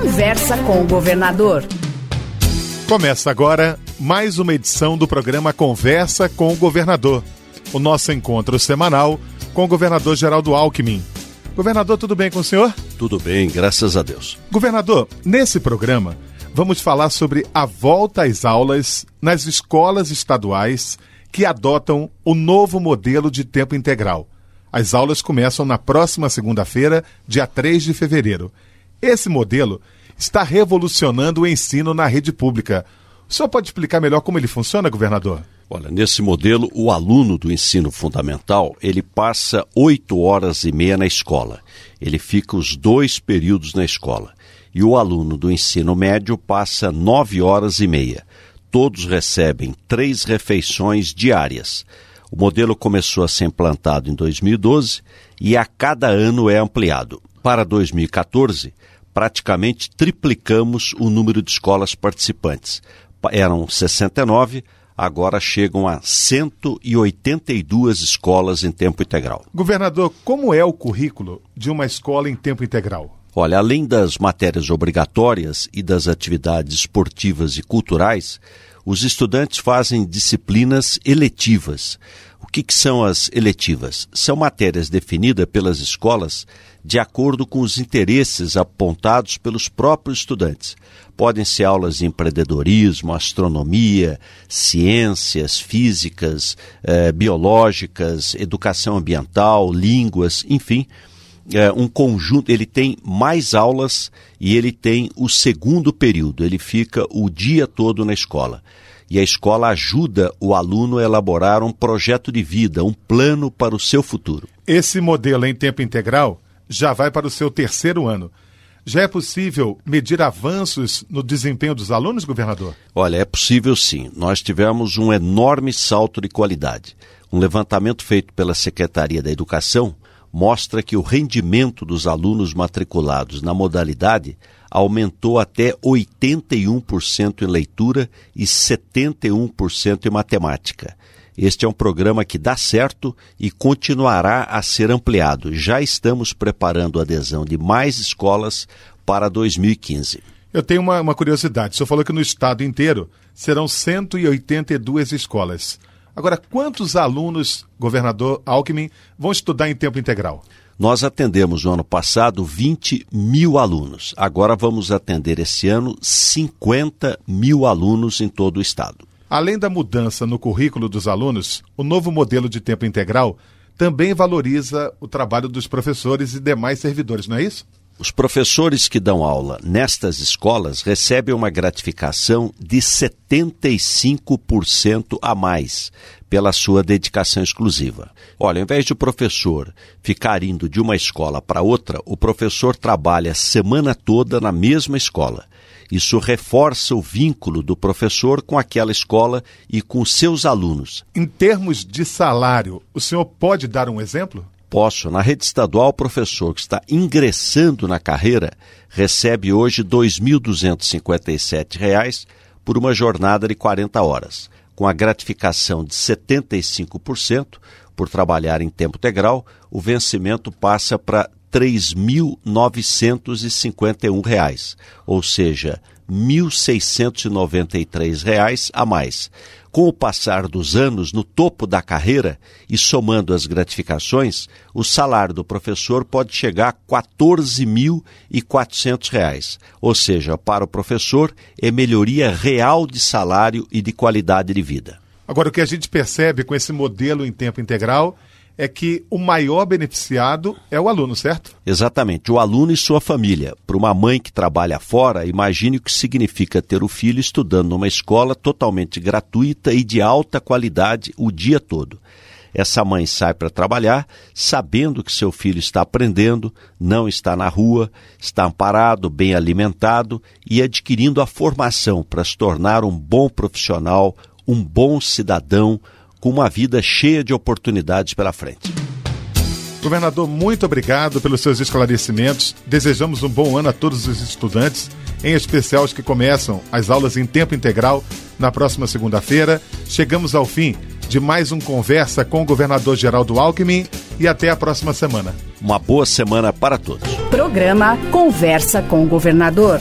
Conversa com o governador. Começa agora mais uma edição do programa Conversa com o Governador. O nosso encontro semanal com o governador Geraldo Alckmin. Governador, tudo bem com o senhor? Tudo bem, graças a Deus. Governador, nesse programa vamos falar sobre a volta às aulas nas escolas estaduais que adotam o novo modelo de tempo integral. As aulas começam na próxima segunda-feira, dia 3 de fevereiro. Esse modelo está revolucionando o ensino na rede pública. O senhor pode explicar melhor como ele funciona, governador? Olha, nesse modelo, o aluno do ensino fundamental, ele passa oito horas e meia na escola. Ele fica os dois períodos na escola. E o aluno do ensino médio passa nove horas e meia. Todos recebem três refeições diárias. O modelo começou a ser implantado em 2012 e a cada ano é ampliado. Para 2014, praticamente triplicamos o número de escolas participantes. Eram 69, agora chegam a 182 escolas em tempo integral. Governador, como é o currículo de uma escola em tempo integral? Olha, além das matérias obrigatórias e das atividades esportivas e culturais, os estudantes fazem disciplinas eletivas. Que, que, são as eletivas? São matérias definidas pelas escolas de acordo com os interesses apontados pelos próprios estudantes. Podem ser aulas de empreendedorismo, astronomia, ciências, físicas, eh, biológicas, educação ambiental, línguas, enfim é, um conjunto, ele tem mais aulas e ele tem o segundo período, ele fica o dia todo na escola. E a escola ajuda o aluno a elaborar um projeto de vida, um plano para o seu futuro. Esse modelo em tempo integral já vai para o seu terceiro ano. Já é possível medir avanços no desempenho dos alunos, governador? Olha, é possível sim. Nós tivemos um enorme salto de qualidade. Um levantamento feito pela Secretaria da Educação mostra que o rendimento dos alunos matriculados na modalidade aumentou até 81% em leitura e 71% em matemática. Este é um programa que dá certo e continuará a ser ampliado. Já estamos preparando a adesão de mais escolas para 2015. Eu tenho uma, uma curiosidade. O senhor falou que no estado inteiro serão 182 escolas. Agora, quantos alunos, governador Alckmin, vão estudar em tempo integral? Nós atendemos no ano passado 20 mil alunos. Agora vamos atender esse ano 50 mil alunos em todo o estado. Além da mudança no currículo dos alunos, o novo modelo de tempo integral também valoriza o trabalho dos professores e demais servidores, não é isso? Os professores que dão aula nestas escolas recebem uma gratificação de 75% a mais pela sua dedicação exclusiva. Olha, ao invés de o professor ficar indo de uma escola para outra, o professor trabalha a semana toda na mesma escola. Isso reforça o vínculo do professor com aquela escola e com seus alunos. Em termos de salário, o senhor pode dar um exemplo? Posso. Na rede estadual, o professor que está ingressando na carreira recebe hoje R$ 2.257 por uma jornada de 40 horas, com a gratificação de 75% por trabalhar em tempo integral, o vencimento passa para R$ 3.951, ou seja, R$ 1.693 a mais. Com o passar dos anos no topo da carreira e somando as gratificações, o salário do professor pode chegar a R$ 14.400, ou seja, para o professor é melhoria real de salário e de qualidade de vida. Agora, o que a gente percebe com esse modelo em tempo integral é que o maior beneficiado é o aluno, certo? Exatamente, o aluno e sua família. Para uma mãe que trabalha fora, imagine o que significa ter o filho estudando numa escola totalmente gratuita e de alta qualidade o dia todo. Essa mãe sai para trabalhar sabendo que seu filho está aprendendo, não está na rua, está amparado, bem alimentado e adquirindo a formação para se tornar um bom profissional, um bom cidadão, com uma vida cheia de oportunidades pela frente. Governador, muito obrigado pelos seus esclarecimentos. Desejamos um bom ano a todos os estudantes, em especial os que começam as aulas em tempo integral na próxima segunda-feira. Chegamos ao fim de mais um Conversa com o governador Geraldo Alckmin e até a próxima semana. Uma boa semana para todos. Programa Conversa com o Governador.